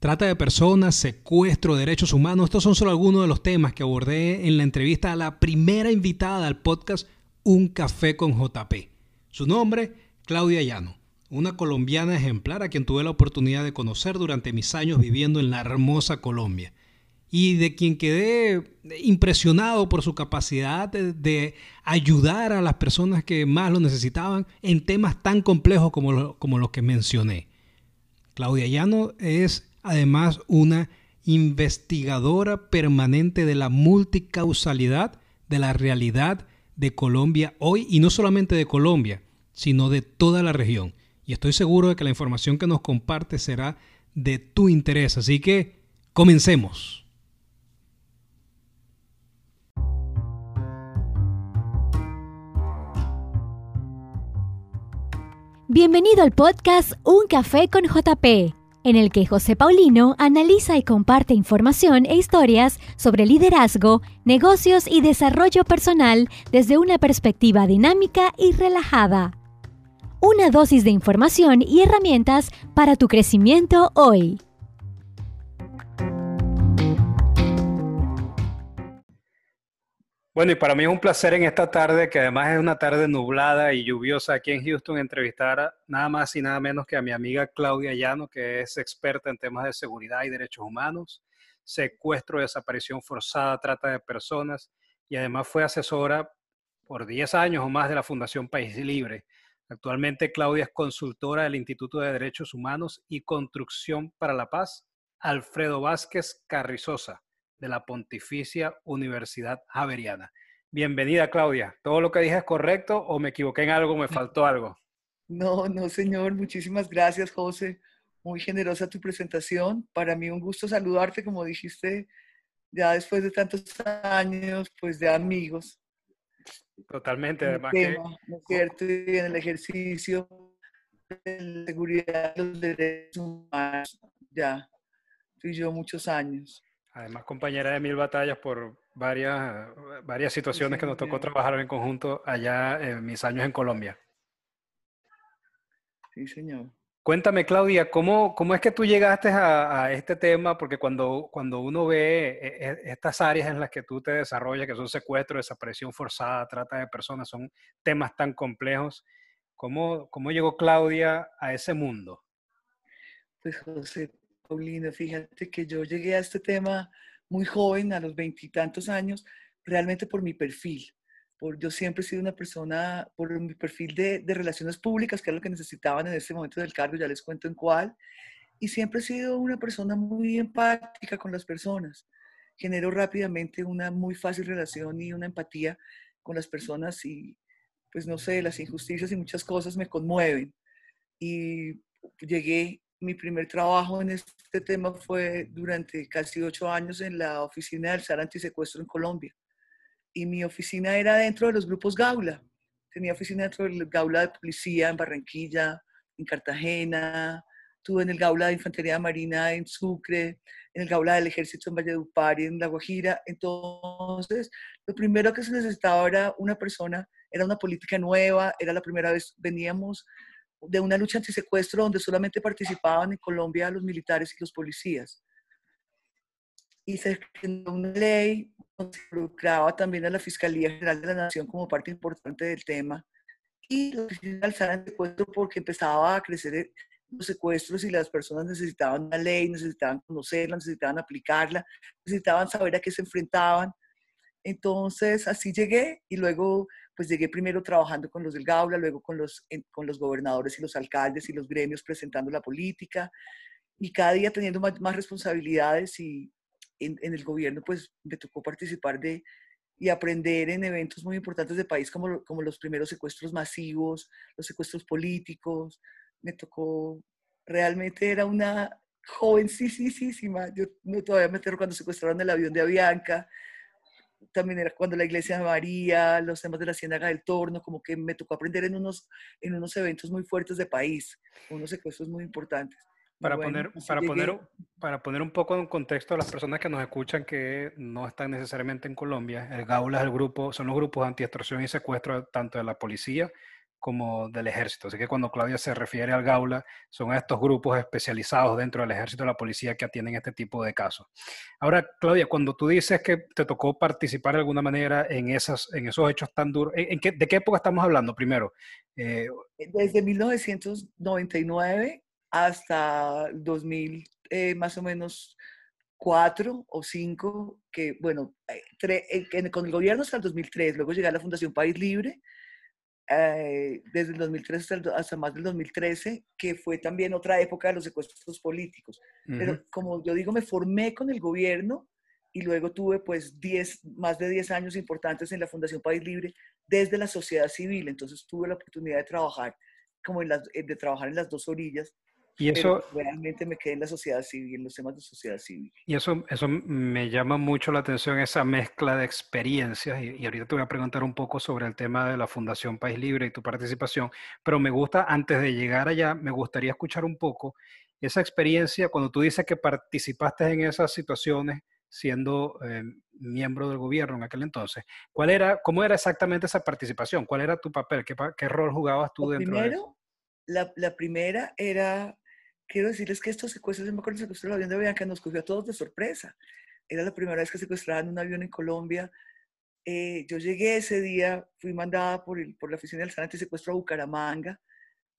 Trata de personas, secuestro, derechos humanos, estos son solo algunos de los temas que abordé en la entrevista a la primera invitada al podcast Un Café con JP. Su nombre, Claudia Llano, una colombiana ejemplar a quien tuve la oportunidad de conocer durante mis años viviendo en la hermosa Colombia y de quien quedé impresionado por su capacidad de, ayudar a las personas que más lo necesitaban en temas tan complejos como, como los que mencioné. Claudia Llano es además una investigadora permanente de la multicausalidad de la realidad de Colombia hoy y no solamente de Colombia, sino de toda la región. Y estoy seguro de que la información que nos comparte será de tu interés. Así que comencemos. Bienvenido al podcast Un Café con JP, en el que José Paulino analiza y comparte información e historias sobre liderazgo, negocios y desarrollo personal desde una perspectiva dinámica y relajada. Una dosis de información y herramientas para tu crecimiento hoy. Bueno, y para mí es un placer en esta tarde, que además es una tarde nublada y lluviosa aquí en Houston, entrevistar nada más y nada menos que a mi amiga Claudia Llano, que es experta en temas de seguridad y derechos humanos, secuestro, desaparición forzada, trata de personas y además fue asesora por 10 años o más de la Fundación País Libre. Actualmente Claudia es consultora del Instituto de Derechos Humanos y Construcción para la Paz, Alfredo Vázquez Carrizosa de la Pontificia Universidad Javeriana. Bienvenida, Claudia. ¿Todo lo que dije es correcto o me equivoqué en algo, me faltó algo? No, no, señor. Muchísimas gracias, José. Muy generosa tu presentación. Para mí un gusto saludarte, como dijiste, ya después de tantos años, pues de amigos. Totalmente, además que... ¿no es cierto? Y en el ejercicio de la seguridad de los derechos humanos, ya, tú y yo muchos años. Además, compañera de mil batallas por varias, varias situaciones que nos tocó trabajar en conjunto allá en mis años en Colombia. Sí, señor. Cuéntame, Claudia, ¿cómo, cómo es que tú llegaste a, este tema? Porque cuando, cuando uno ve e, e, estas áreas en las que tú te desarrollas, que son secuestro, desaparición forzada, trata de personas, son temas tan complejos, ¿cómo, cómo llegó Claudia a ese mundo? Pues José, Paulina, fíjate que yo llegué a este tema muy joven, a los veintitantos años, realmente por mi perfil. Por, yo siempre he sido una persona, por mi perfil de, de, relaciones públicas, que es lo que necesitaban en ese momento del cargo, ya les cuento en cuál, y siempre he sido una persona muy empática con las personas. Genero rápidamente una muy fácil relación y una empatía con las personas y, pues no sé, las injusticias y muchas cosas me conmueven. Y llegué mi primer trabajo en este tema fue durante casi ocho años en la oficina del SAR Antisecuestro en Colombia. Y mi oficina era dentro de los grupos Gaula. Tenía oficina dentro del Gaula de Policía en Barranquilla, en Cartagena, tuve en el Gaula de Infantería Marina en Sucre, en el Gaula del Ejército en Valledupar y en La Guajira. Entonces, lo primero que se necesitaba era una persona, era una política nueva, era la primera vez, veníamos de una lucha antisecuestro donde solamente participaban en Colombia los militares y los policías. Y se creó una ley donde se involucraba también a la Fiscalía General de la Nación como parte importante del tema. Y la oficina alzara el secuestro porque empezaba a crecer los secuestros y las personas necesitaban una ley, necesitaban conocerla, necesitaban aplicarla, necesitaban saber a qué se enfrentaban. Entonces así llegué y luego pues llegué primero trabajando con los del Gaula, luego con los, con los gobernadores y los alcaldes y los gremios presentando la política y cada día teniendo más, responsabilidades y en, el gobierno pues me tocó participar de y aprender en eventos muy importantes del país como, como los primeros secuestros masivos, los secuestros políticos. Me tocó, realmente era una jovencísima, yo no todavía me acuerdo cuando secuestraron el avión de Avianca, también era cuando la iglesia de María, los temas de la Ciénaga del Torno, como que me tocó aprender en unos, en unos eventos muy fuertes de país, unos secuestros muy importantes. Para, poner, para, poner, para poner un poco en contexto a las personas que nos escuchan que no están necesariamente en Colombia, el GAULA es el grupo, son los grupos anti-extorsión y secuestro tanto de la policía como del ejército. Así que cuando Claudia se refiere al Gaula, son estos grupos especializados dentro del ejército de la policía que atienden este tipo de casos. Ahora, Claudia, cuando tú dices que te tocó participar de alguna manera en, esas, en esos hechos tan duros, ¿en qué, ¿de qué época estamos hablando primero? Eh, Desde 1999 hasta 2000, eh, más o menos cuatro o cinco, que bueno, eh, con el gobierno hasta el 2003, luego llegué a la Fundación País Libre, eh, desde el 2013 hasta, más del 2013, que fue también otra época de los secuestros políticos. Pero como yo digo, me formé con el gobierno y luego tuve pues diez, más de 10 años importantes en la Fundación País Libre desde la sociedad civil. Entonces tuve la oportunidad de trabajar como en las, eh, de trabajar en las dos orillas y eso realmente me quedé en la sociedad civil, en los temas de sociedad civil. Y eso, eso me llama mucho la atención, esa mezcla de experiencias. Y, ahorita te voy a preguntar un poco sobre el tema de la Fundación País Libre y tu participación. Pero me gusta, antes de llegar allá, me gustaría escuchar un poco esa experiencia cuando tú dices que participaste en esas situaciones siendo eh, miembro del gobierno en aquel entonces. ¿Cuál era, cómo era exactamente esa participación? ¿Cuál era tu papel? ¿Qué, qué rol jugabas tú dentro primero, de eso? La, la primera era quiero decirles que estos secuestros, yo me acuerdo del secuestro del avión de Bianca, nos cogió a todos de sorpresa. Era la primera vez que secuestraban un avión en Colombia. Eh, yo llegué ese día, fui mandada por, el, por la oficina del San Secuestro a Bucaramanga,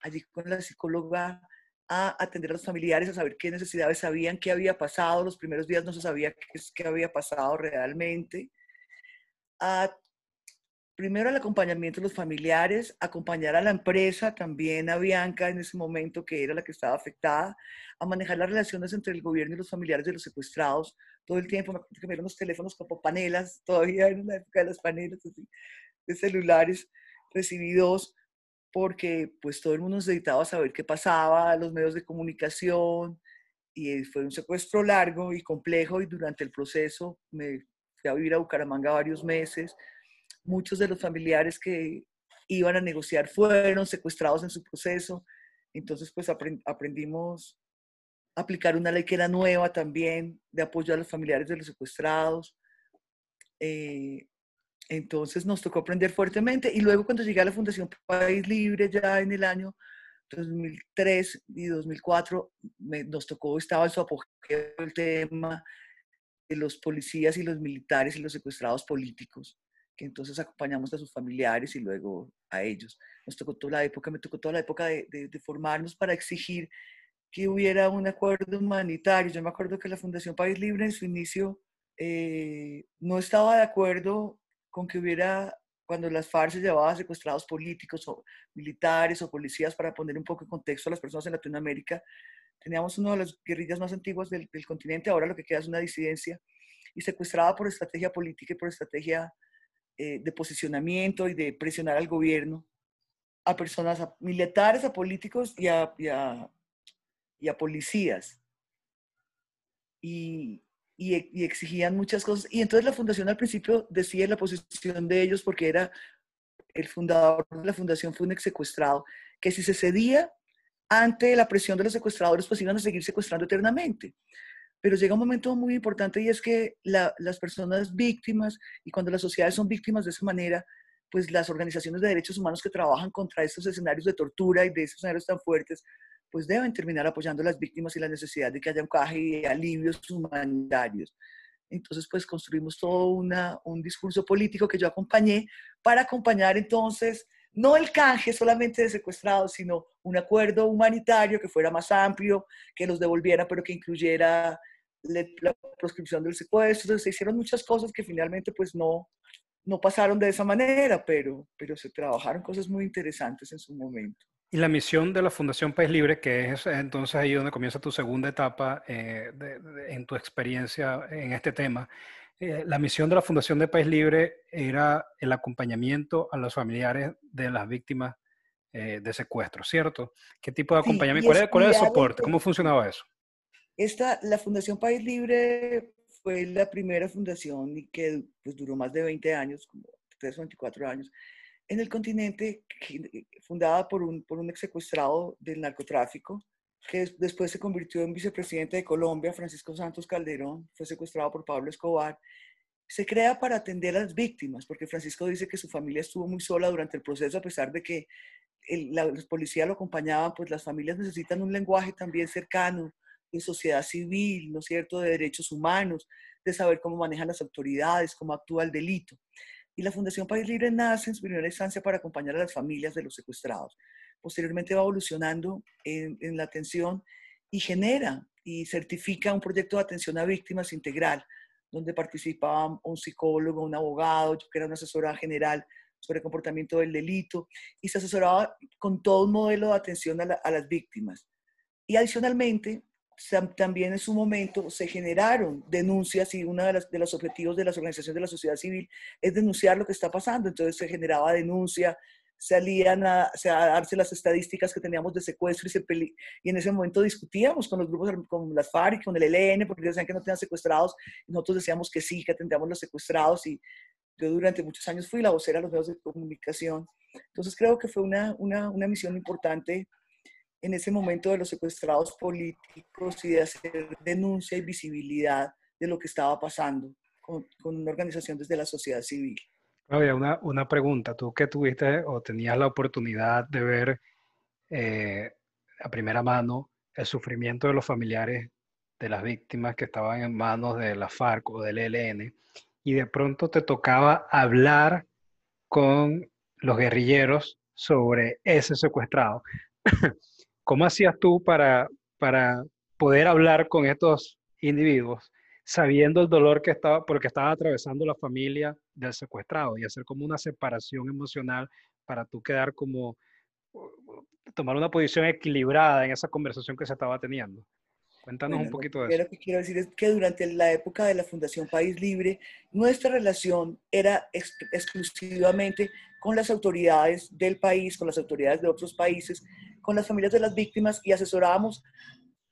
allí con la psicóloga a atender a los familiares, a saber qué necesidades sabían, qué había pasado. Los primeros días no se sabía qué, qué había pasado realmente. A primero el acompañamiento de los familiares, acompañar a la empresa, también a Bianca en ese momento, que era la que estaba afectada, a manejar las relaciones entre el gobierno y los familiares de los secuestrados. Todo el tiempo me acuerdo que me los teléfonos como panelas, todavía en la época de las panelas de celulares, recibí dos, porque pues todo el mundo necesitaba saber qué pasaba, los medios de comunicación, y fue un secuestro largo y complejo, y durante el proceso me fui a vivir a Bucaramanga varios meses, muchos de los familiares que iban a negociar fueron secuestrados en su proceso. Entonces, pues aprendimos a aplicar una ley que era nueva también, de apoyo a los familiares de los secuestrados. Eh, entonces nos tocó aprender fuertemente. Y luego cuando llegué a la Fundación País Libre ya en el año 2003 y 2004, nos tocó, estaba en su apogeo el tema de los policías y los militares y los secuestrados políticos entonces acompañamos a sus familiares y luego a ellos. Nos tocó toda la época, me tocó toda la época de, de, formarnos para exigir que hubiera un acuerdo humanitario. Yo me acuerdo que la Fundación País Libre en su inicio eh, no estaba de acuerdo con que hubiera, cuando las FARC llevaban secuestrados políticos o militares o policías, para poner un poco de contexto a las personas en Latinoamérica, teníamos una de las guerrillas más antiguas del, del continente, ahora lo que queda es una disidencia, y secuestrada por estrategia política y por estrategia eh, de posicionamiento y de presionar al gobierno a personas, militares, a políticos y a, policías. Y, y, exigían muchas cosas. Y entonces la fundación al principio decía la posición de ellos porque era el fundador de la fundación fue un ex secuestrado, que si se cedía ante la presión de los secuestradores, pues iban a seguir secuestrando eternamente pero llega un momento muy importante y es que las personas víctimas y cuando las sociedades son víctimas de esa manera, pues las organizaciones de derechos humanos que trabajan contra estos escenarios de tortura y de esos escenarios tan fuertes, pues deben terminar apoyando a las víctimas y la necesidad de que haya un caje y alivios humanitarios. Entonces, pues construimos todo una, un discurso político que yo acompañé para acompañar entonces no el canje solamente de secuestrados, sino un acuerdo humanitario que fuera más amplio, que los devolviera, pero que incluyera la proscripción del secuestro. Se hicieron muchas cosas que finalmente pues no, no pasaron de esa manera, pero, pero se trabajaron cosas muy interesantes en su momento. Y la misión de la Fundación País Libre, que es entonces ahí donde comienza tu segunda etapa eh, en tu experiencia en este tema, eh, la misión de la Fundación de País Libre era el acompañamiento a los familiares de las víctimas eh, de secuestro, ¿cierto? ¿Qué tipo de acompañamiento? ¿Cuál, es, ¿Cuál, el soporte? ¿Cómo funcionaba eso? Esta, la Fundación País Libre fue la primera fundación y que pues, duró más de 20 años, como 3 o 24 años, en el continente, fundada por un, por un ex secuestrado del narcotráfico, que después se convirtió en vicepresidente de Colombia, Francisco Santos Calderón, fue secuestrado por Pablo Escobar. Se crea para atender a las víctimas, porque Francisco dice que su familia estuvo muy sola durante el proceso, a pesar de que la, policía lo acompañaban, pues las familias necesitan un lenguaje también cercano de sociedad civil, ¿no es cierto?, de derechos humanos, de saber cómo manejan las autoridades, cómo actúa el delito. Y la Fundación País Libre nace en su primera instancia para acompañar a las familias de los secuestrados. Posteriormente va evolucionando en, en la atención y genera y certifica un proyecto de atención a víctimas integral, donde participaban un psicólogo, un abogado, yo que era una asesora general sobre comportamiento del delito, y se asesoraba con todo un modelo de atención a, a las víctimas. Y adicionalmente, también en su momento se generaron denuncias y uno de, de, los objetivos de las organizaciones de la sociedad civil es denunciar lo que está pasando. Entonces se generaba denuncia, salían a, a, darse las estadísticas que teníamos de secuestro y, se y en ese momento discutíamos con los grupos, con las FARC, con el ELN, porque decían que no tenían secuestrados, y nosotros decíamos que sí, que tendríamos los secuestrados, y yo durante muchos años fui la vocera de los medios de comunicación. Entonces creo que fue una, una, una misión importante en ese momento de los secuestrados políticos y de hacer denuncia y visibilidad de lo que estaba pasando con, con una organización desde la sociedad civil. Claudia, una, una pregunta. Tú que tuviste o tenías la oportunidad de ver eh, a primera mano el sufrimiento de los familiares de las víctimas que estaban en manos de la FARC o del ELN, y de pronto te tocaba hablar con los guerrilleros sobre ese secuestrado. ¿Cómo hacías tú para, para poder hablar con estos individuos sabiendo el dolor que estaba, porque estaba atravesando la familia del secuestrado y hacer como una separación emocional para tú quedar como, tomar una posición equilibrada en esa conversación que se estaba teniendo? Cuéntanos un poquito de eso. Lo que quiero decir es que durante la época de la Fundación País Libre, nuestra relación era ex exclusivamente con las autoridades del país, con las autoridades de otros países, con las familias de las víctimas y asesorábamos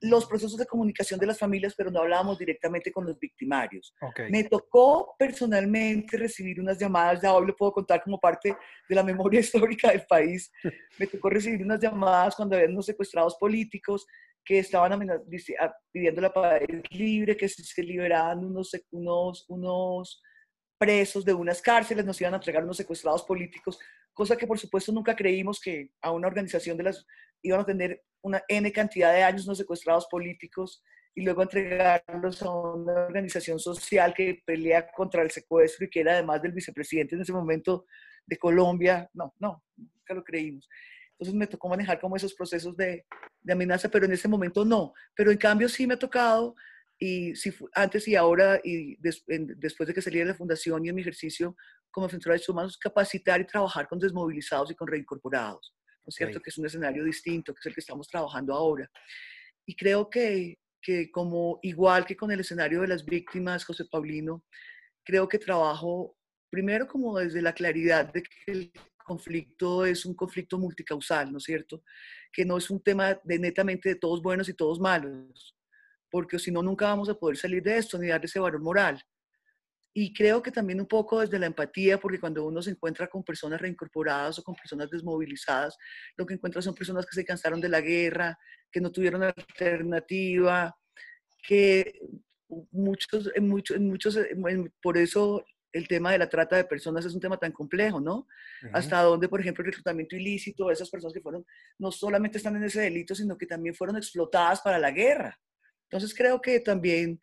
los procesos de comunicación de las familias, pero no hablábamos directamente con los victimarios. Me tocó personalmente recibir unas llamadas, ya hoy lo puedo contar como parte de la memoria histórica del país, me tocó recibir unas llamadas cuando había unos secuestrados políticos que estaban ah, pidiendo la paz libre, que se liberaban unos, unos, unos presos de unas cárceles, nos iban a entregar unos secuestrados políticos, cosa que por supuesto nunca creímos que a una organización de las iban a tener una N cantidad de años unos secuestrados políticos y luego entregarlos a una organización social que pelea contra el secuestro y que era además del vicepresidente en ese momento de Colombia. No, no, nunca lo creímos. Entonces me tocó manejar como esos procesos de, de amenaza, pero en ese momento no. Pero en cambio sí me ha tocado y si, antes y ahora, y después de que salí de la fundación y en mi ejercicio como defensora de derechos humanos, capacitar y trabajar con desmovilizados y con reincorporados, ¿no es cierto? Que es un escenario distinto, que es el que estamos trabajando ahora. Y creo que, que como igual que con el escenario de las víctimas, José Paulino, creo que trabajo primero como desde la claridad de que el conflicto es un conflicto multicausal, ¿no es cierto? Que no es un tema de netamente de todos buenos y todos malos, porque si no, nunca vamos a poder salir de esto ni darle ese valor moral. Y creo que también un poco desde la empatía, porque cuando uno se encuentra con personas reincorporadas o con personas desmovilizadas, lo que encuentra son personas que se cansaron de la guerra, que no tuvieron alternativa, que muchos, en muchos, en muchos por eso el tema de la trata de personas es un tema tan complejo, ¿no? Hasta dónde, por ejemplo, el reclutamiento ilícito, esas personas que fueron, no solamente están en ese delito, sino que también fueron explotadas para la guerra. Entonces creo que también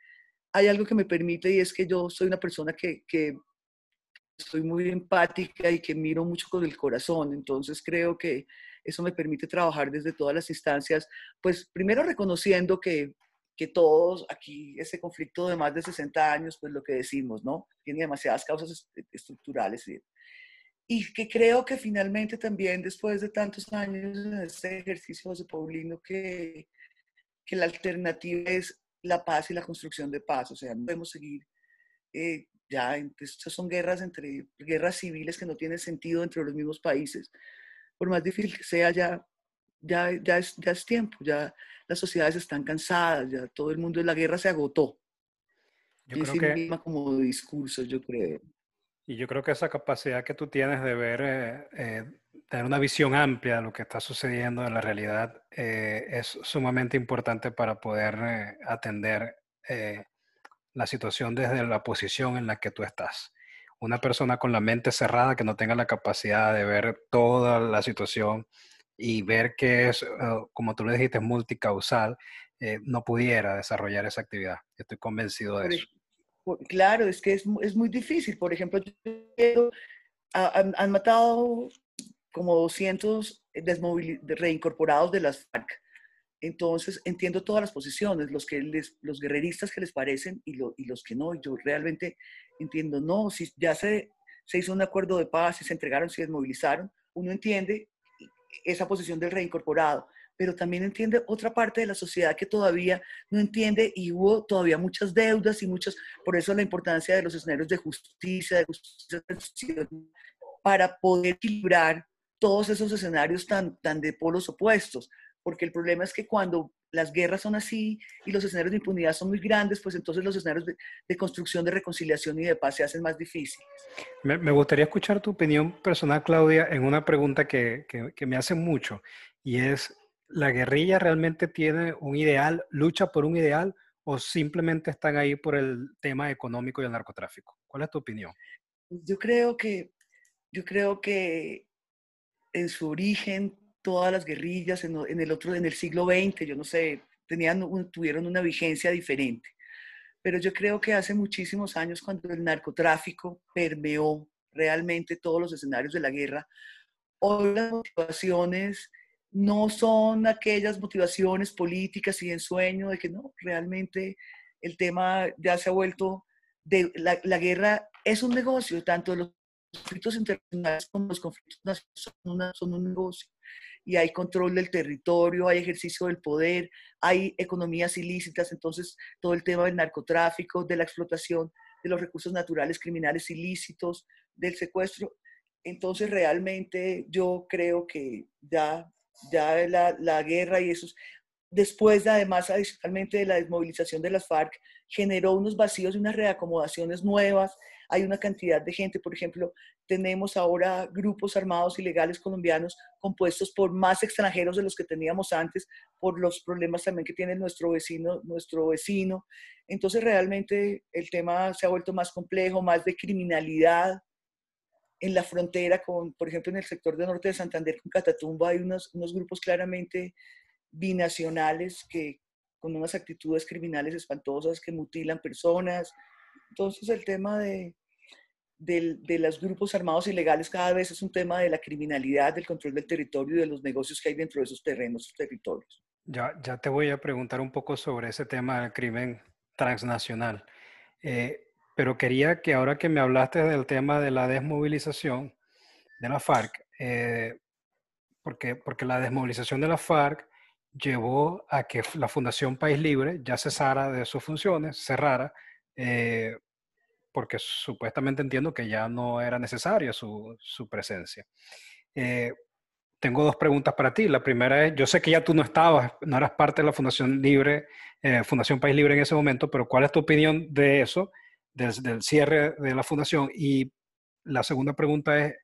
hay algo que me permite y es que yo soy una persona que, que soy muy empática y que miro mucho con el corazón. Entonces creo que eso me permite trabajar desde todas las instancias, pues primero reconociendo que, que todos aquí, ese conflicto de más de 60 años, pues lo que decimos, ¿no? Tiene demasiadas causas estructurales. Y, y que creo que finalmente también después de tantos años en este ejercicio, José Paulino, que, que la alternativa es la paz y la construcción de paz. O sea, no podemos seguir eh, ya, estas son guerras entre guerras civiles que no tienen sentido entre los mismos países. Por más difícil que sea, ya, ya, ya, es, ya es tiempo, ya las sociedades están cansadas, ya todo el mundo de la guerra se agotó. Yo creo que misma como discurso, yo creo. Y yo creo que esa capacidad que tú tienes de ver eh, eh, tener una visión amplia de lo que está sucediendo en la realidad eh, es sumamente importante para poder eh, atender eh, la situación desde la posición en la que tú estás. Una persona con la mente cerrada que no tenga la capacidad de ver toda la situación y ver que es, como tú le dijiste, multicausal, no pudiera desarrollar esa actividad. Estoy convencido de eso. Claro, es que es, es muy difícil. Por ejemplo, han, han matado como 200 reincorporados de las FARC. Entonces, entiendo todas las posiciones, los, que les, los guerreristas que les parecen y, y, los que no. Yo realmente entiendo, no, si ya se, se hizo un acuerdo de paz, si se entregaron, se desmovilizaron, uno entiende esa posición del reincorporado, pero también entiende otra parte de la sociedad que todavía no entiende y hubo todavía muchas deudas y muchas, por eso la importancia de los escenarios de justicia, de justicia para poder equilibrar todos esos escenarios tan, tan de polos opuestos, porque el problema es que cuando las guerras son así y los escenarios de impunidad son muy grandes, pues entonces los escenarios de, construcción, de reconciliación y de paz se hacen más difíciles. Me, me gustaría escuchar tu opinión personal, Claudia, en una pregunta que, que, me hace mucho, y es, ¿la guerrilla realmente tiene un ideal, lucha por un ideal, o simplemente están ahí por el tema económico y el narcotráfico? ¿Cuál es tu opinión? Yo creo que, yo creo que en su origen todas las guerrillas en, el otro, en el siglo XX, yo no sé, tenían, tuvieron una vigencia diferente. Pero yo creo que hace muchísimos años, cuando el narcotráfico permeó realmente todos los escenarios de la guerra, hoy las motivaciones no son aquellas motivaciones políticas y en sueño de que no, realmente el tema ya se ha vuelto, de, la, la guerra es un negocio, tanto los conflictos internacionales como los conflictos nacionales son, un negocio y hay control del territorio, hay ejercicio del poder, hay economías ilícitas, entonces todo el tema del narcotráfico, de la explotación de los recursos naturales criminales ilícitos, del secuestro. Entonces realmente yo creo que ya, ya la, la guerra y esos, después además adicionalmente de la desmovilización de las FARC, generó unos vacíos y unas reacomodaciones nuevas. Hay una cantidad de gente, por ejemplo, tenemos ahora grupos armados ilegales colombianos compuestos por más extranjeros de los que teníamos antes, por los problemas también que tiene nuestro vecino, nuestro vecino. Entonces realmente el tema se ha vuelto más complejo, más de criminalidad en la frontera con, por ejemplo, en el sector de norte de Santander con Catatumba hay unos, unos grupos claramente binacionales que con unas actitudes criminales espantosas que mutilan personas. Entonces el tema de, de, los grupos armados ilegales cada vez es un tema de la criminalidad, del control del territorio y de los negocios que hay dentro de esos terrenos, esos territorios. Ya, ya te voy a preguntar un poco sobre ese tema del crimen transnacional. Eh, pero quería que ahora que me hablaste del tema de la desmovilización de la FARC, eh, porque, porque la desmovilización de la FARC llevó a que la Fundación País Libre ya cesara de sus funciones, cerrara, eh, porque supuestamente entiendo que ya no era necesaria su, su presencia. Eh, tengo dos preguntas para ti. La primera es, yo sé que ya tú no estabas, no eras parte de la Fundación Libre, eh, Fundación País Libre en ese momento, pero ¿cuál es tu opinión de eso, desde el cierre de la fundación? Y la segunda pregunta es,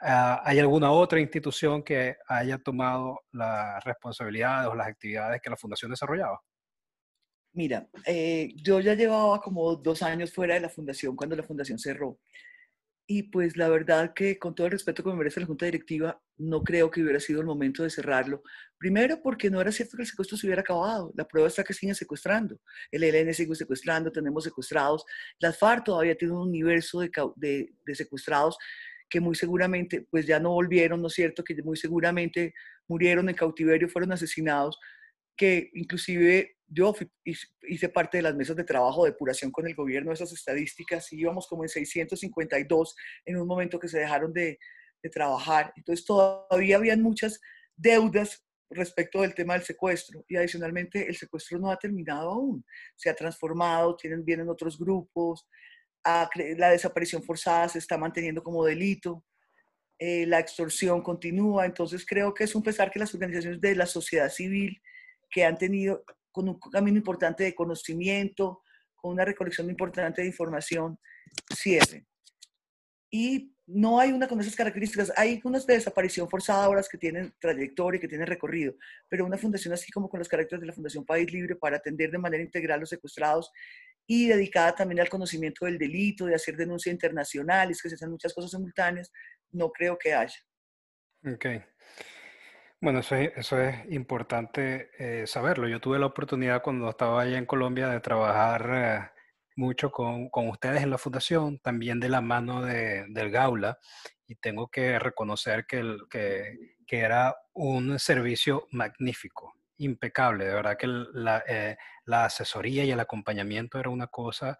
ah, ¿hay alguna otra institución que haya tomado las responsabilidades o las actividades que la fundación desarrollaba? Mira, eh, yo ya llevaba como dos años fuera de la fundación cuando la fundación cerró. Y pues la verdad que con todo el respeto que me merece la Junta Directiva, no creo que hubiera sido el momento de cerrarlo. Primero porque no era cierto que el secuestro se hubiera acabado. La prueba está que siguen secuestrando. El ELN sigue secuestrando, tenemos secuestrados. Las FARC todavía tienen un universo de, de secuestrados que muy seguramente pues ya no volvieron, ¿no es cierto? Que muy seguramente murieron en cautiverio, fueron asesinados que inclusive yo hice parte de las mesas de trabajo de depuración con el gobierno de esas estadísticas y íbamos como en 652 en un momento que se dejaron de, de trabajar. Entonces todavía habían muchas deudas respecto del tema del secuestro y adicionalmente el secuestro no ha terminado aún, se ha transformado, tienen, vienen otros grupos, la desaparición forzada se está manteniendo como delito, eh, la extorsión continúa, entonces creo que es un pesar que las organizaciones de la sociedad civil que han tenido con un camino importante de conocimiento, con una recolección importante de información, cierren. Y no hay una con esas características. Hay unas de desaparición forzada ahora que tienen trayectoria, que tienen recorrido, pero una fundación así como con los caracteres de la Fundación País Libre para atender de manera integral los secuestrados y dedicada también al conocimiento del delito, de hacer denuncia internacional, es que se hacen muchas cosas simultáneas, no creo que haya. Ok. Bueno, eso es, eso es importante eh, saberlo. Yo tuve la oportunidad cuando estaba allá en Colombia de trabajar eh, mucho con, con, ustedes en la fundación, también de la mano de, del Gaula, y tengo que reconocer que, el, que, que era un servicio magnífico, impecable. De verdad que la, eh, la asesoría y el acompañamiento era una cosa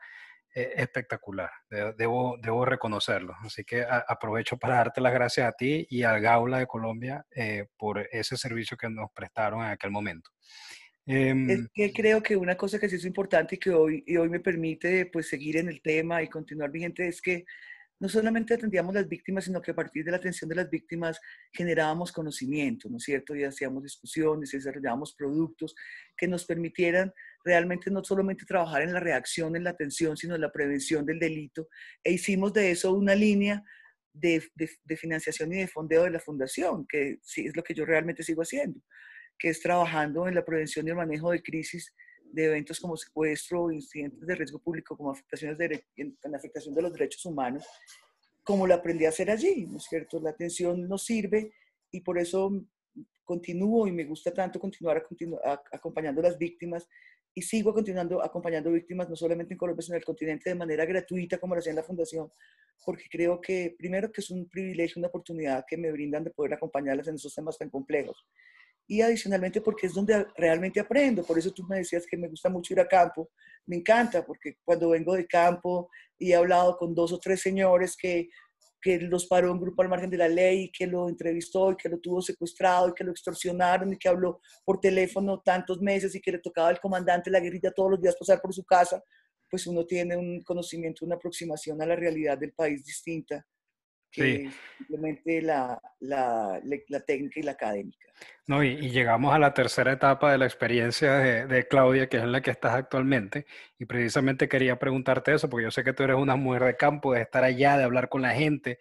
eh, espectacular, debo, debo reconocerlo. Así que aprovecho para darte las gracias a ti y al Gaula de Colombia eh, por ese servicio que nos prestaron en aquel momento. Em, es que creo que una cosa que sí es importante y que hoy, y hoy me permite pues, seguir en el tema y continuar vigente es que no solamente atendíamos las víctimas, sino que a partir de la atención de las víctimas generábamos conocimiento, ¿no es cierto? Y hacíamos discusiones, y desarrollábamos productos que nos permitieran realmente no solamente trabajar en la reacción, en la atención, sino en la prevención del delito. E hicimos de eso una línea de, financiación y de fondeo de la fundación, que sí es lo que yo realmente sigo haciendo, que es trabajando en la prevención y el manejo de crisis de eventos como secuestro, incidentes de riesgo público, como afectaciones de, en, afectación de los derechos humanos, como lo aprendí a hacer allí, ¿no es cierto? La atención nos sirve y por eso continúo y me gusta tanto continuar a, acompañando a las víctimas y sigo continuando acompañando víctimas no solamente en Colombia, sino en el continente de manera gratuita como lo hacía en la Fundación, porque creo que primero que es un privilegio, una oportunidad que me brindan de poder acompañarlas en esos temas tan complejos y adicionalmente porque es donde realmente aprendo. Por eso tú me decías que me gusta mucho ir a campo. Me encanta porque cuando vengo de campo y he hablado con dos o tres señores que, que los paró un grupo al margen de la ley, y que lo entrevistó y que lo tuvo secuestrado y que lo extorsionaron y que habló por teléfono tantos meses y que le tocaba al comandante la guerrilla todos los días pasar por su casa, pues uno tiene un conocimiento, una aproximación a la realidad del país distinta que simplemente la, la, la, técnica y la académica. No, y, llegamos a la tercera etapa de la experiencia de, de, Claudia, que es en la que estás actualmente, y precisamente quería preguntarte eso, porque yo sé que tú eres una mujer de campo, de estar allá, de hablar con la gente,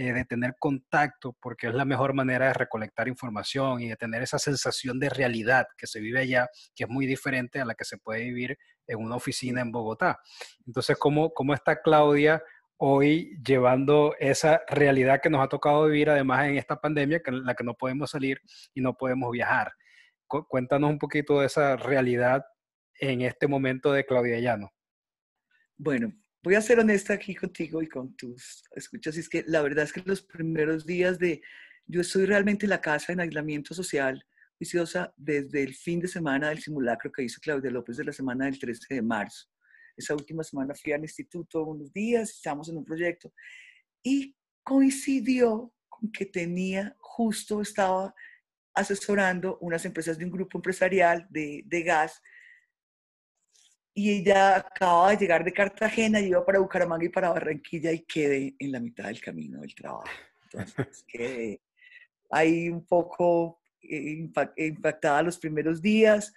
eh, de tener contacto, porque es la mejor manera de recolectar información y de tener esa sensación de realidad que se vive allá, que es muy diferente a la que se puede vivir en una oficina en Bogotá. Entonces, ¿cómo, cómo está Claudia? Hoy llevando esa realidad que nos ha tocado vivir además en esta pandemia, en la que no podemos salir y no podemos viajar. Cuéntanos un poquito de esa realidad en este momento de Claudia Llano. Bueno, voy a ser honesta aquí contigo y con tus escuchas. es que la verdad es que los primeros días de, yo estoy realmente en la casa en aislamiento social, viciosa, desde el fin de semana del simulacro que hizo Claudia López de la semana del 13 de marzo. Esa última semana fui al instituto unos días, estamos en un proyecto y coincidió con que tenía, justo estaba asesorando unas empresas de un grupo empresarial de, de gas y ella acababa de llegar de Cartagena, iba para Bucaramanga y para Barranquilla y quedé en la mitad del camino del trabajo. Entonces quedé ahí un poco eh, impactada los primeros días,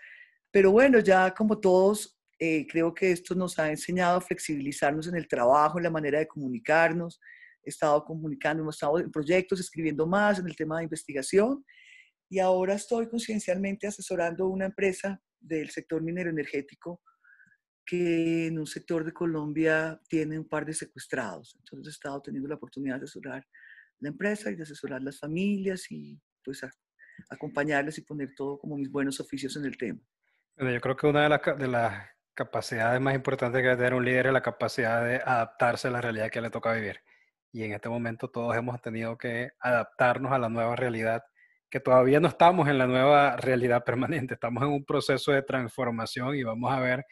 pero bueno, ya como todos eh, creo que esto nos ha enseñado a flexibilizarnos en el trabajo, en la manera de comunicarnos. He estado comunicando, hemos estado en proyectos, escribiendo más en el tema de investigación y ahora estoy conciencialmente asesorando una empresa del sector minero energético que en un sector de Colombia tiene un par de secuestrados. Entonces he estado teniendo la oportunidad de asesorar la empresa y de asesorar las familias y pues acompañarles y poner todo como mis buenos oficios en el tema. yo creo que una de las, de las capacidades más importantes que tener un líder la capacidad de adaptarse a la realidad que le toca vivir. Y en este momento todos hemos tenido que adaptarnos a la nueva realidad, que todavía no estamos en la nueva realidad permanente, estamos en un proceso de transformación y vamos a ver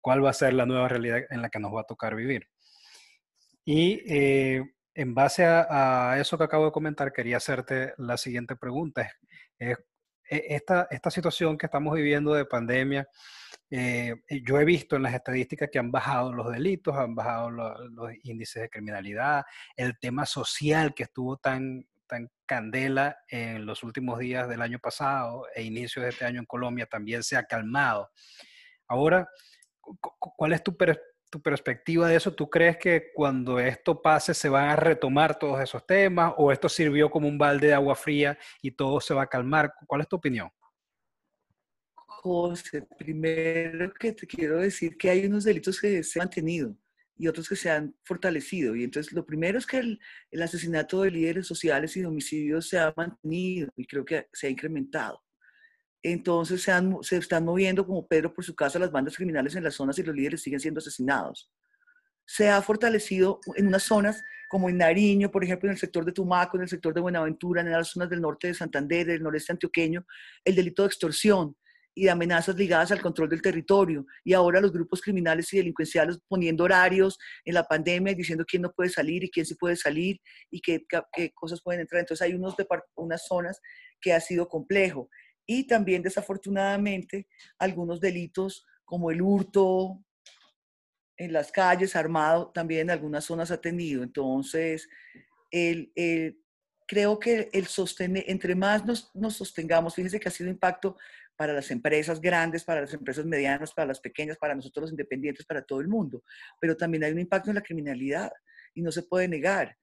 cuál va a ser la nueva realidad en la que nos va a tocar vivir. Y eh, en base a, eso que acabo de comentar, quería hacerte la siguiente pregunta. Es, esta, esta situación que estamos viviendo de pandemia, eh, yo he visto en las estadísticas que han bajado los delitos, han bajado los índices de criminalidad, el tema social que estuvo tan, tan candela en los últimos días del año pasado e inicios de este año en Colombia también se ha calmado. Ahora, ¿cuál es tu, tu perspectiva de eso? ¿Tú crees que cuando esto pase se van a retomar todos esos temas o esto sirvió como un balde de agua fría y todo se va a calmar? ¿Cuál es tu opinión? José, primero que te quiero decir que hay unos delitos que se han mantenido y otros que se han fortalecido. Y entonces lo primero es que el, asesinato de líderes sociales y de homicidios se ha mantenido y creo que se ha incrementado. Entonces se, están moviendo como Pedro por su casa las bandas criminales en las zonas y los líderes siguen siendo asesinados. Se ha fortalecido en unas zonas como en Nariño, por ejemplo, en el sector de Tumaco, en el sector de Buenaventura, en las zonas del norte de Santander, del noreste antioqueño, el delito de extorsión y de amenazas ligadas al control del territorio. Y ahora los grupos criminales y delincuenciales poniendo horarios en la pandemia y diciendo quién no puede salir y quién sí puede salir y qué, qué cosas pueden entrar. Entonces hay unos unas zonas que ha sido complejo y también desafortunadamente algunos delitos como el hurto en las calles armado también en algunas zonas ha tenido. Entonces, el, creo que el sostener, entre más nos, nos sostengamos, fíjense que ha sido impacto para las empresas grandes, para las empresas medianas, para las pequeñas, para nosotros los independientes, para todo el mundo. Pero también hay un impacto en la criminalidad y no se puede negar.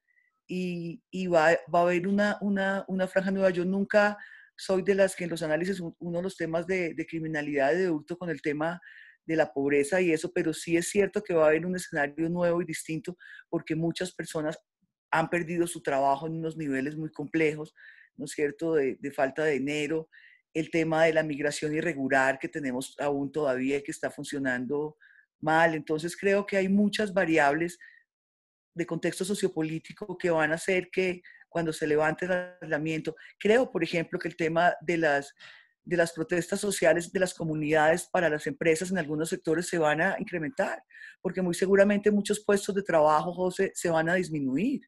Y, y va, va, a haber una, una, una franja nueva. Yo nunca soy de las que en los análisis, uno de los temas de, criminalidad de hurto con el tema de la pobreza y eso, pero sí es cierto que va a haber un escenario nuevo y distinto porque muchas personas han perdido su trabajo en unos niveles muy complejos, ¿no es cierto?, de, de falta de dinero, el tema de la migración irregular que tenemos aún todavía que está funcionando mal. Entonces creo que hay muchas variables de contexto sociopolítico que van a hacer que cuando se levante el aislamiento. Creo, por ejemplo, que el tema de las, de las protestas sociales de las comunidades para las empresas en algunos sectores se van a incrementar, porque muy seguramente muchos puestos de trabajo, José, se van a disminuir.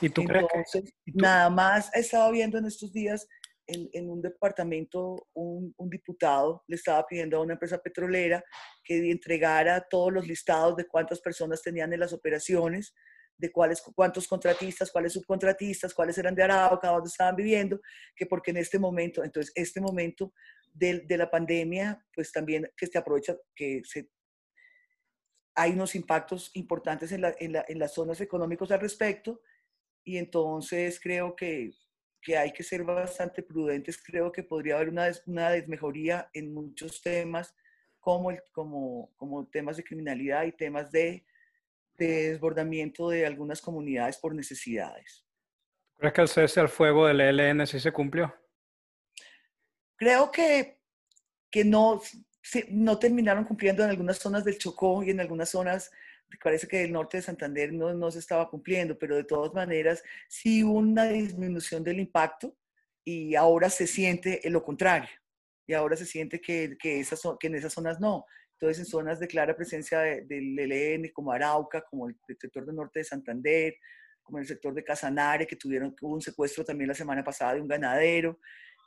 ¿Y tú crees que, Nada más he estado viendo en estos días en, en un departamento, un, un, diputado le estaba pidiendo a una empresa petrolera que entregara todos los listados de cuántas personas tenían en las operaciones de cuáles, cuántos contratistas, cuáles subcontratistas, cuáles eran de Arauca, dónde estaban viviendo, que porque en este momento, entonces este momento de, de la pandemia, pues también que se aprovecha que hay unos impactos importantes en, la, en, la, en, las zonas económicas al respecto, y entonces creo que, que, hay que ser bastante prudentes, creo que podría haber una, una desmejoría en muchos temas, como, el, como, como temas de criminalidad y temas de de desbordamiento de algunas comunidades por necesidades. ¿Crees que el cese al fuego del ELN sí se cumplió? Creo que, que no, no terminaron cumpliendo en algunas zonas del Chocó y en algunas zonas, parece que del norte de Santander no, no se estaba cumpliendo, pero de todas maneras sí hubo una disminución del impacto y ahora se siente lo contrario. Y ahora se siente que, que, esas, que en esas zonas no. Entonces, en zonas de clara presencia del ELN, como Arauca, como el, sector del norte de Santander, como el sector de Casanare, que tuvieron un secuestro también la semana pasada de un ganadero.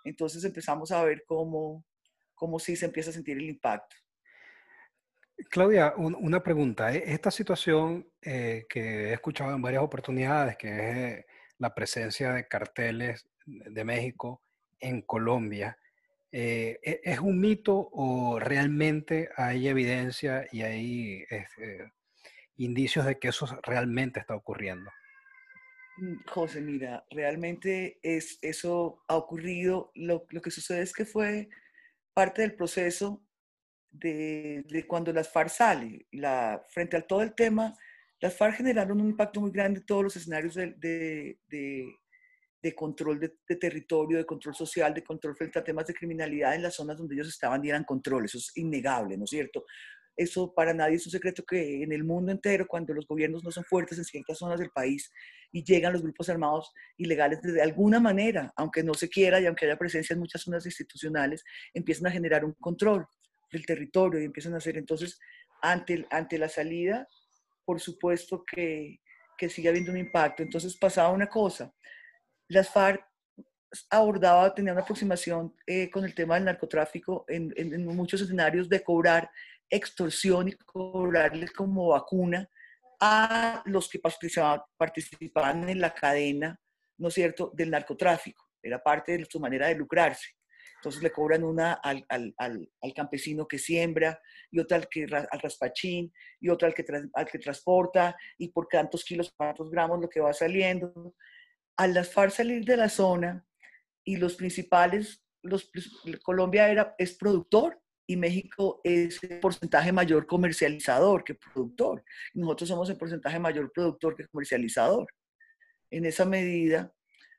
Entonces empezamos a ver cómo, cómo sí se empieza a sentir el impacto. Claudia, una pregunta. E, esta situación eh, que he escuchado en varias oportunidades, que es eh, la presencia de carteles de México en Colombia, eh, ¿e-, ¿es un mito o realmente hay evidencia y hay este, indicios de que eso realmente está ocurriendo? Mm, José, mira, realmente es, eso ha ocurrido. Lo, que sucede es que fue parte del proceso de, cuando las FARC salen. La, frente a todo el tema, las FARC generaron un impacto muy grande en todos los escenarios de control de, territorio, de control social, de control frente a temas de criminalidad en las zonas donde ellos estaban y eran control. Eso es innegable, ¿no es cierto? Eso para nadie es un secreto que en el mundo entero, cuando los gobiernos no son fuertes en ciertas zonas del país y llegan los grupos armados ilegales de alguna manera, aunque no se quiera y aunque haya presencia en muchas zonas institucionales, empiezan a generar un control del territorio y empiezan a hacer entonces ante, ante la salida, por supuesto que, que sigue habiendo un impacto. Entonces pasaba una cosa, las FARC abordaba, tenía una aproximación eh, con el tema del narcotráfico en, muchos escenarios de cobrar extorsión y cobrarles como vacuna a los que participaban, participaban en la cadena, ¿no es cierto?, del narcotráfico. Era parte de su manera de lucrarse. Entonces le cobran una al, al, al, al campesino que siembra, y otra al, que, al raspachín, y otra al que, al que transporta, y por cuántos kilos, cuántos gramos lo que va saliendo al las FARC salir de la zona y los principales, los, Colombia era, es productor y México es el porcentaje mayor comercializador que productor. Nosotros somos el porcentaje mayor productor que comercializador. En esa medida,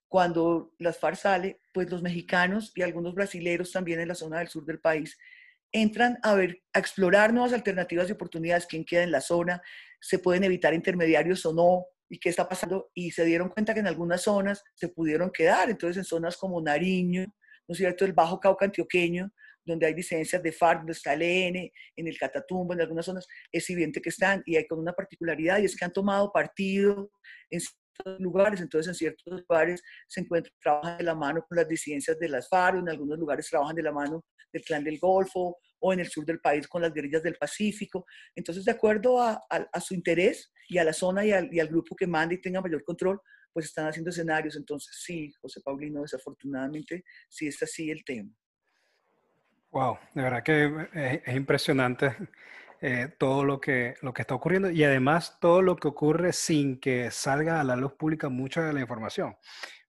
cuando las FARC sale, pues los mexicanos y algunos brasileros también en la zona del sur del país entran a ver, a explorar nuevas alternativas y oportunidades, quién queda en la zona, se pueden evitar intermediarios o no, y qué está pasando, y se dieron cuenta que en algunas zonas se pudieron quedar, entonces en zonas como Nariño, ¿no es cierto?, el Bajo Cauca antioqueño, donde hay licencias de FARC, donde está el EN, en el Catatumbo, en algunas zonas, es evidente que están, y hay con una particularidad, y es que han tomado partido en lugares, entonces en ciertos lugares se encuentran, trabajan de la mano con las disidencias de las FARC, en algunos lugares trabajan de la mano del clan del Golfo, o en el sur del país con las guerrillas del Pacífico. Entonces, de acuerdo a, su interés y a la zona y al, grupo que manda y tenga mayor control, pues están haciendo escenarios. Entonces, sí, José Paulino, desafortunadamente, sí es así el tema. Wow, de verdad que es, impresionante eh, todo lo que, lo que está ocurriendo y además todo lo que ocurre sin que salga a la luz pública mucha de la información.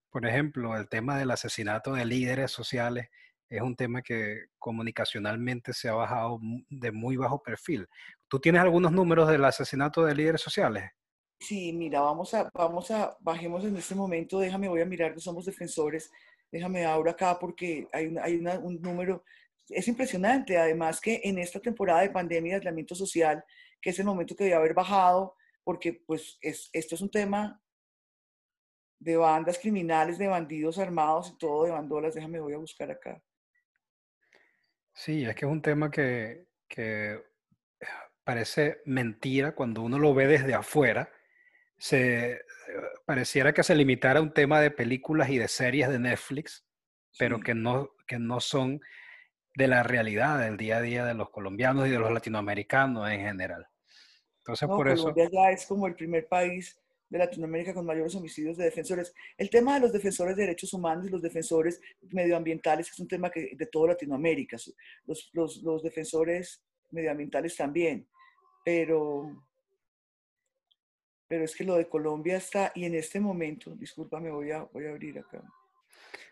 Por ejemplo, el tema del asesinato de líderes sociales es un tema que comunicacionalmente se ha bajado de muy bajo perfil. ¿Tú tienes algunos números del asesinato de líderes sociales? Sí, mira, vamos a, vamos a, bajemos en este momento, déjame, voy a mirar que somos defensores, déjame ahora acá porque hay, hay un número, es impresionante, además que en esta temporada de pandemia y aislamiento social, que es el momento que debe haber bajado, porque pues es, esto es un tema de bandas criminales, de bandidos armados y todo, de bandolas, déjame, voy a buscar acá. Sí, es que es un tema que, que parece mentira cuando uno lo ve desde afuera. Se, eh, pareciera que se limitara a un tema de películas y de series de Netflix, pero que no, que no son de la realidad del día a día de los colombianos y de los latinoamericanos en general. Entonces, por Colombia eso... ya es como el primer país de Latinoamérica con mayores homicidios de defensores. El tema de los defensores de derechos humanos y los defensores medioambientales es un tema que, de toda Latinoamérica. Los, los, los defensores medioambientales también. Pero, pero es que lo de Colombia está, y en este momento, discúlpame, voy a, voy a abrir acá.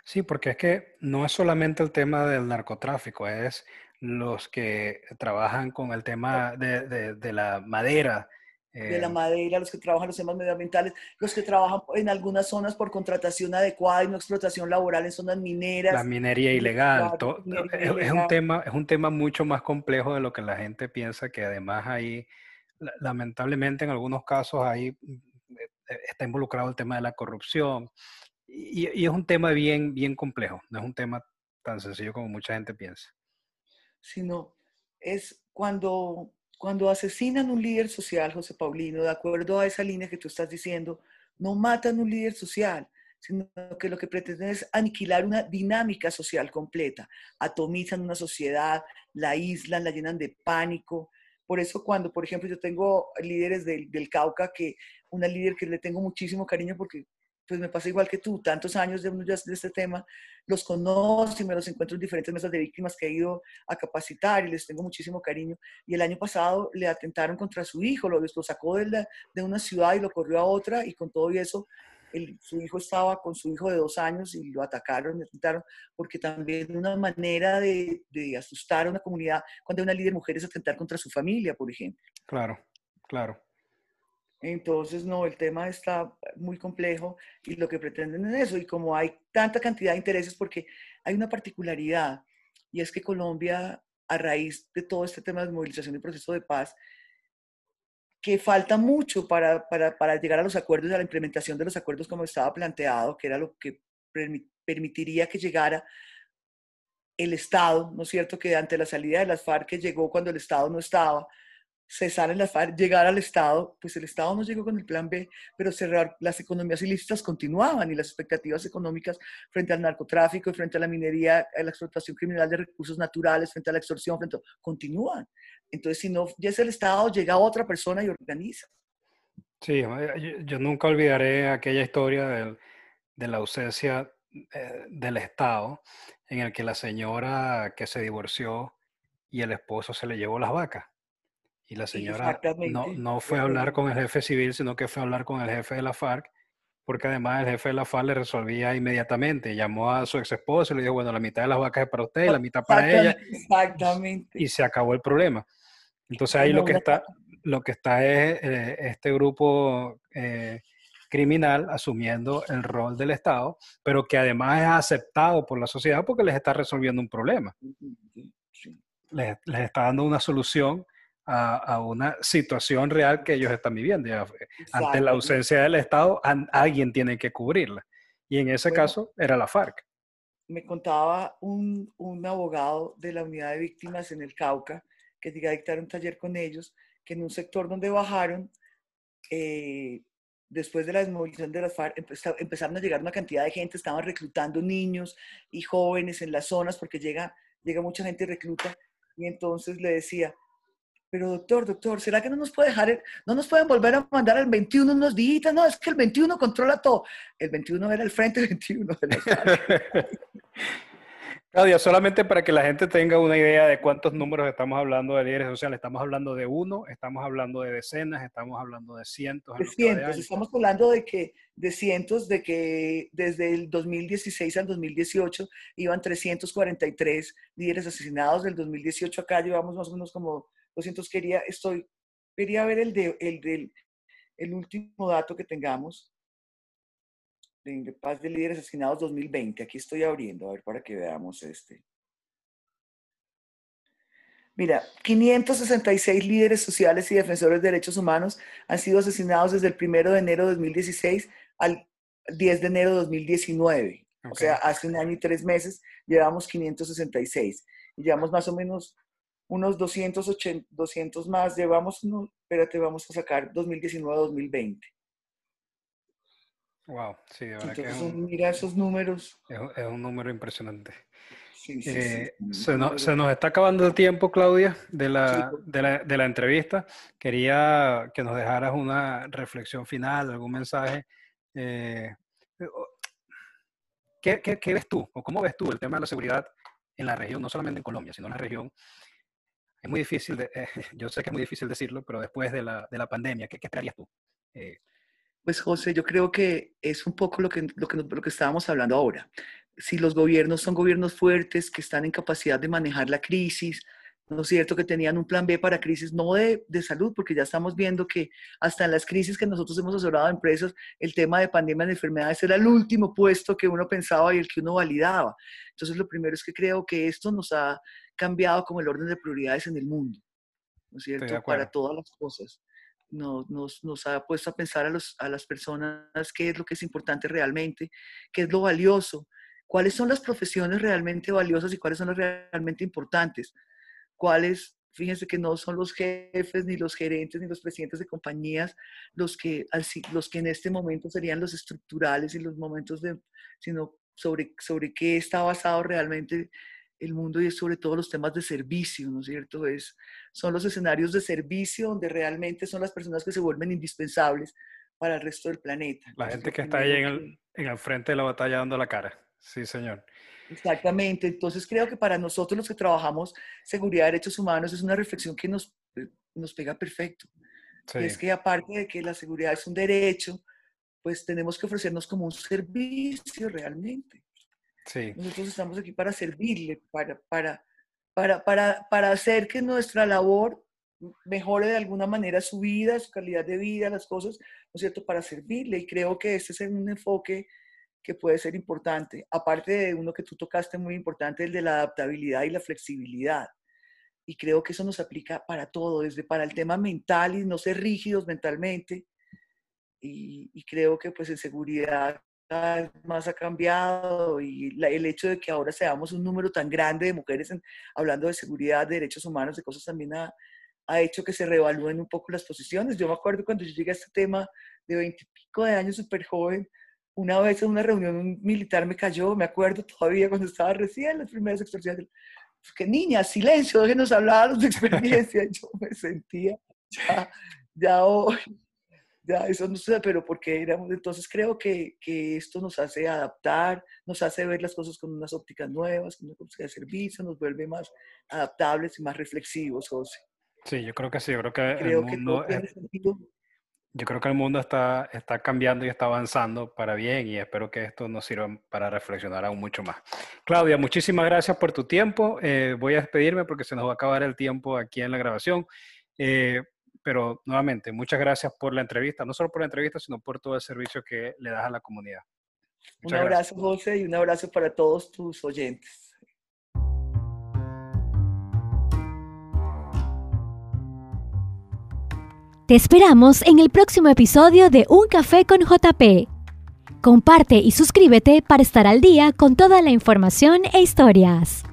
Sí, porque es que no es solamente el tema del narcotráfico, es los que trabajan con el tema de, de, la madera. De la eh, madera, los que trabajan los temas medioambientales, los que trabajan en algunas zonas por contratación adecuada y no explotación laboral en zonas mineras. La minería ilegal. es, un tema, es un tema mucho más complejo de lo que la gente piensa, que además ahí, lamentablemente en algunos casos ahí mm, eh, está involucrado el tema de la corrupción y, es un tema bien, bien complejo, no es un tema tan sencillo como mucha gente piensa. Sino es cuando, cuando asesinan un líder social, José Paulino, de acuerdo a esa línea que tú estás diciendo, no matan un líder social, sino que lo que pretenden es aniquilar una dinámica social completa. Atomizan una sociedad, la aíslan, la llenan de pánico. Por eso cuando, por ejemplo, yo tengo líderes del, del Cauca, que una líder que le tengo muchísimo cariño porque pues me pasa igual que tú, tantos años de, de este tema, los conozco y me los encuentro en diferentes mesas de víctimas que he ido a capacitar y les tengo muchísimo cariño. Y el año pasado le atentaron contra su hijo, lo, lo sacó de, de una ciudad y lo corrió a otra y con todo eso su hijo estaba con su hijo de dos años y lo atacaron, le porque también una manera de, de asustar a una comunidad cuando hay una líder mujer es atentar contra su familia, por ejemplo. Claro, claro. Entonces, no, el tema está muy complejo y lo que pretenden es eso. Y como hay tanta cantidad de intereses, porque hay una particularidad, y es que Colombia, a raíz de todo este tema de movilización y proceso de paz, que falta mucho para, para, para llegar a los acuerdos, a la implementación de los acuerdos como estaba planteado, que era lo que permitiría que llegara el Estado, ¿no es cierto? Que ante la salida de las FARC que llegó cuando el Estado no estaba, cesar en la FARC, llegar al Estado, pues el Estado no llegó con el plan B, pero cerrar, las economías ilícitas continuaban y las expectativas económicas frente al narcotráfico, frente a la minería, a la explotación criminal de recursos naturales, frente a la extorsión, frente a, continúan. Entonces, si no ya es el Estado, llega otra persona y organiza. Sí, yo, nunca olvidaré aquella historia de la ausencia eh, del Estado en el que la señora que se divorció y el esposo se le llevó las vacas. Y la señora no, no, fue a hablar con el jefe civil, sino que fue a hablar con el jefe de la FARC porque además el jefe de la FARC le resolvía inmediatamente. Llamó a su ex esposo y le dijo, bueno, la mitad de las vacas es para usted y la mitad para ella. Exactamente. Y se acabó el problema. Entonces ahí lo que está, lo que está es eh, este grupo eh, criminal asumiendo el rol del Estado, pero que además es aceptado por la sociedad porque les está resolviendo un problema. Les, está dando una solución a, una situación real que ellos están viviendo. ante la ausencia del Estado, alguien tiene que cubrirla. Y en ese caso era la FARC. Me contaba un, un, abogado de la unidad de víctimas en el Cauca, que llega a dictar un taller con ellos, que en un sector donde bajaron, eh, después de la desmovilización de las FARC, empezaron a llegar una cantidad de gente, estaban reclutando niños y jóvenes en las zonas, porque llega, llega mucha gente y recluta, y entonces le decía, pero doctor, doctor, ¿será que no nos puede dejar, no nos pueden volver a mandar al 21 unos días? No, es que el 21 controla todo. El 21 era el frente 21 de la Claudia, solamente para que la gente tenga una idea de cuántos números estamos hablando de líderes sociales, estamos hablando de uno, estamos hablando de decenas, estamos hablando de cientos. De cientos, estamos hablando de que de cientos, de que desde el 2016 al 2018 iban 343 líderes asesinados, del 2018 acá llevamos más o menos como 200, quería, estoy, quería ver el, de, el del el último dato que tengamos, de Paz de Líderes Asesinados 2020. Aquí estoy abriendo, a ver, para que veamos este. Mira, 566 líderes sociales y defensores de derechos humanos han sido asesinados desde el 1 de enero de 2016 al 10 de enero de 2019. O sea, hace un año y tres meses llevamos 566. Y llevamos más o menos unos 280, 200 más. Llevamos, no, espérate, vamos a sacar 2019-2020. Wow, sí, de verdad que es un, mira esos números. Es, un número impresionante. Sí, sí, eh, se, nos, se, nos, está acabando el tiempo, Claudia, de la, de, la, de la, entrevista. Quería que nos dejaras una reflexión final, algún mensaje. Eh, ¿qué, qué, qué, ves tú o cómo ves tú el tema de la seguridad en la región, no solamente en Colombia, sino en la región? Es muy difícil, eh, yo sé que es muy difícil decirlo, pero después de la, de la pandemia, ¿qué, qué esperarías tú? Pues José, yo creo que es un poco lo que, lo, que, lo que estábamos hablando ahora. Si los gobiernos son gobiernos fuertes, que están en capacidad de manejar la crisis, ¿no es cierto? Que tenían un plan B para crisis, no de, de, salud, porque ya estamos viendo que hasta en las crisis que nosotros hemos asesorado a empresas, el tema de pandemia de enfermedades era el último puesto que uno pensaba y el que uno validaba. Entonces, lo primero es que creo que esto nos ha cambiado como el orden de prioridades en el mundo, ¿no es cierto? Para todas las cosas nos, nos, nos, ha puesto a pensar a, los, a las personas qué es lo que es importante realmente, qué es lo valioso, cuáles son las profesiones realmente valiosas y cuáles son las realmente importantes, cuáles, fíjense que no son los jefes, ni los gerentes, ni los presidentes de compañías los que, los que en este momento serían los estructurales y los momentos de, sino sobre, sobre qué está basado realmente el mundo y es sobre todo los temas de servicio, ¿no es cierto? Es, son los escenarios de servicio donde realmente son las personas que se vuelven indispensables para el resto del planeta. La gente que está ahí en el, en el frente de la batalla dando la cara. Sí, señor. Exactamente. Entonces creo que para nosotros los que trabajamos seguridad de derechos humanos es una reflexión que nos, eh, nos pega perfecto. Es que aparte de que la seguridad es un derecho, pues tenemos que ofrecernos como un servicio realmente. Nosotros estamos aquí para servirle, para, para, para, para, para hacer que nuestra labor mejore de alguna manera su vida, su calidad de vida, las cosas, ¿no es cierto?, para servirle. Y creo que este es un enfoque que puede ser importante, aparte de uno que tú tocaste muy importante, el de la adaptabilidad y la flexibilidad. Y creo que eso nos aplica para todo, desde para el tema mental y no ser rígidos mentalmente. Y, y creo que pues en seguridad más ha cambiado y el hecho de que ahora seamos un número tan grande de mujeres hablando de seguridad, de derechos humanos, de cosas también ha, ha hecho que se reevalúen un poco las posiciones. Yo me acuerdo cuando yo llegué a este tema de veintipico de años, súper joven, una vez en una reunión un militar me cayó, me acuerdo todavía cuando estaba recién las primeras extorsiones, pues que niña, silencio, déjenos hablar de experiencia. Yo me sentía ya, ya hoy ya eso no sé, pero porque éramos, entonces creo que, que, esto nos hace adaptar, nos hace ver las cosas con unas ópticas nuevas, con una óptica de servicio, nos vuelve más adaptables y más reflexivos, José. Sí, yo creo que sí, yo creo que el mundo... yo creo que el mundo está, está cambiando y está avanzando para bien y espero que esto nos sirva para reflexionar aún mucho más. Claudia, muchísimas gracias por tu tiempo. Eh, voy a despedirme porque se nos va a acabar el tiempo aquí en la grabación. Eh, pero nuevamente, muchas gracias por la entrevista, no solo por la entrevista, sino por todo el servicio que le das a la comunidad. un abrazo, José, y un abrazo para todos tus oyentes. Te esperamos en el próximo episodio de Un Café con JP. Comparte y suscríbete para estar al día con toda la información e historias.